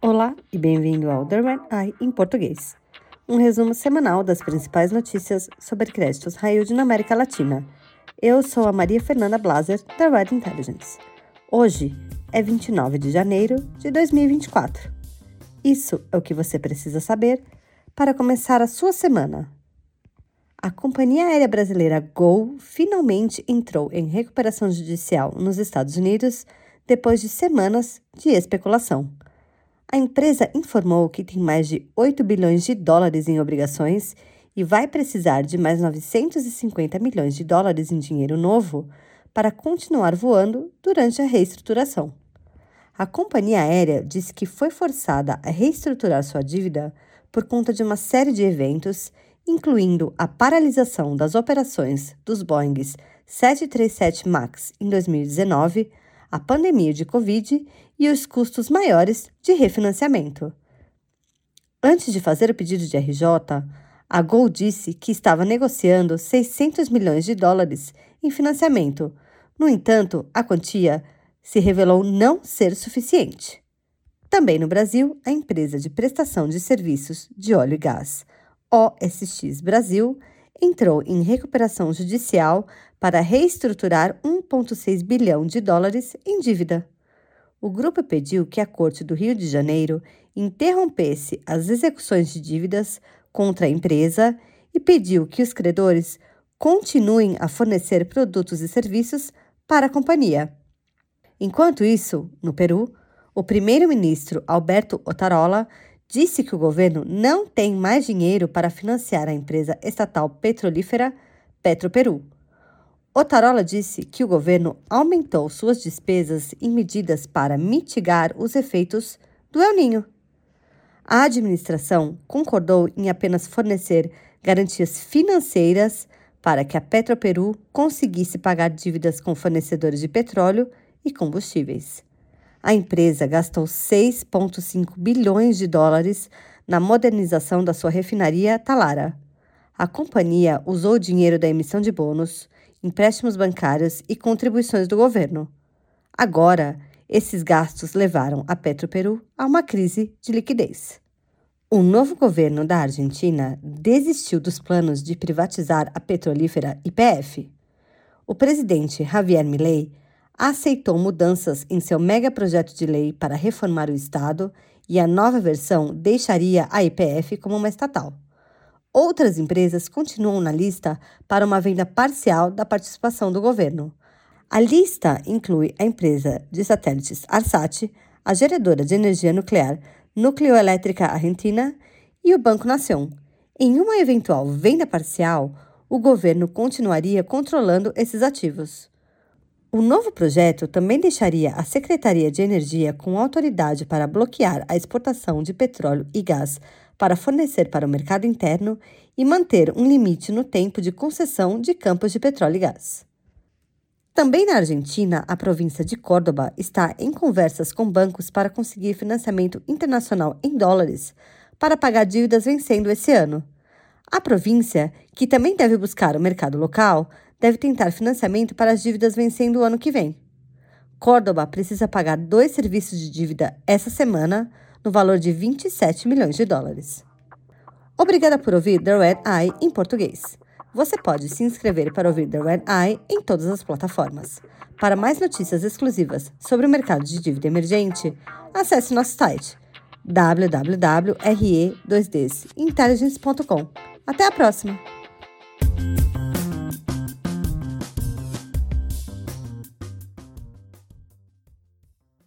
Olá e bem-vindo ao The Red Eye em português. Um resumo semanal das principais notícias sobre créditos yield na América Latina. Eu sou a Maria Fernanda Blaser, da Red Intelligence. Hoje é 29 de janeiro de 2024. Isso é o que você precisa saber para começar a sua semana. A companhia aérea brasileira Gol finalmente entrou em recuperação judicial nos Estados Unidos depois de semanas de especulação. A empresa informou que tem mais de 8 bilhões de dólares em obrigações e vai precisar de mais 950 milhões de dólares em dinheiro novo para continuar voando durante a reestruturação. A companhia aérea disse que foi forçada a reestruturar sua dívida por conta de uma série de eventos, incluindo a paralisação das operações dos Boeings 737 MAX em 2019 a pandemia de Covid e os custos maiores de refinanciamento. Antes de fazer o pedido de RJ, a Gol disse que estava negociando 600 milhões de dólares em financiamento. No entanto, a quantia se revelou não ser suficiente. Também no Brasil, a empresa de prestação de serviços de óleo e gás, OSX Brasil, entrou em recuperação judicial para reestruturar 1,6 bilhão de dólares em dívida. O grupo pediu que a Corte do Rio de Janeiro interrompesse as execuções de dívidas contra a empresa e pediu que os credores continuem a fornecer produtos e serviços para a companhia. Enquanto isso, no Peru, o primeiro-ministro Alberto Otarola disse que o governo não tem mais dinheiro para financiar a empresa estatal petrolífera Petroperu. Otarola disse que o governo aumentou suas despesas em medidas para mitigar os efeitos do El Ninho. A administração concordou em apenas fornecer garantias financeiras para que a Petroperu conseguisse pagar dívidas com fornecedores de petróleo e combustíveis a empresa gastou 6,5 bilhões de dólares na modernização da sua refinaria Talara. A companhia usou o dinheiro da emissão de bônus, empréstimos bancários e contribuições do governo. Agora, esses gastos levaram a Petroperu a uma crise de liquidez. O novo governo da Argentina desistiu dos planos de privatizar a petrolífera YPF. O presidente Javier Milei aceitou mudanças em seu megaprojeto de lei para reformar o Estado e a nova versão deixaria a IPF como uma estatal. Outras empresas continuam na lista para uma venda parcial da participação do governo. A lista inclui a empresa de satélites Arsat, a geradora de energia nuclear Nucleoelétrica Argentina e o Banco Nação. Em uma eventual venda parcial, o governo continuaria controlando esses ativos. O novo projeto também deixaria a Secretaria de Energia com autoridade para bloquear a exportação de petróleo e gás para fornecer para o mercado interno e manter um limite no tempo de concessão de campos de petróleo e gás. Também na Argentina, a província de Córdoba está em conversas com bancos para conseguir financiamento internacional em dólares para pagar dívidas vencendo esse ano. A província, que também deve buscar o mercado local, deve tentar financiamento para as dívidas vencendo o ano que vem. Córdoba precisa pagar dois serviços de dívida essa semana, no valor de 27 milhões de dólares. Obrigada por ouvir The Red Eye em português. Você pode se inscrever para ouvir The Red Eye em todas as plataformas. Para mais notícias exclusivas sobre o mercado de dívida emergente, acesse nosso site www.re2dintelligence.com. Até a próxima!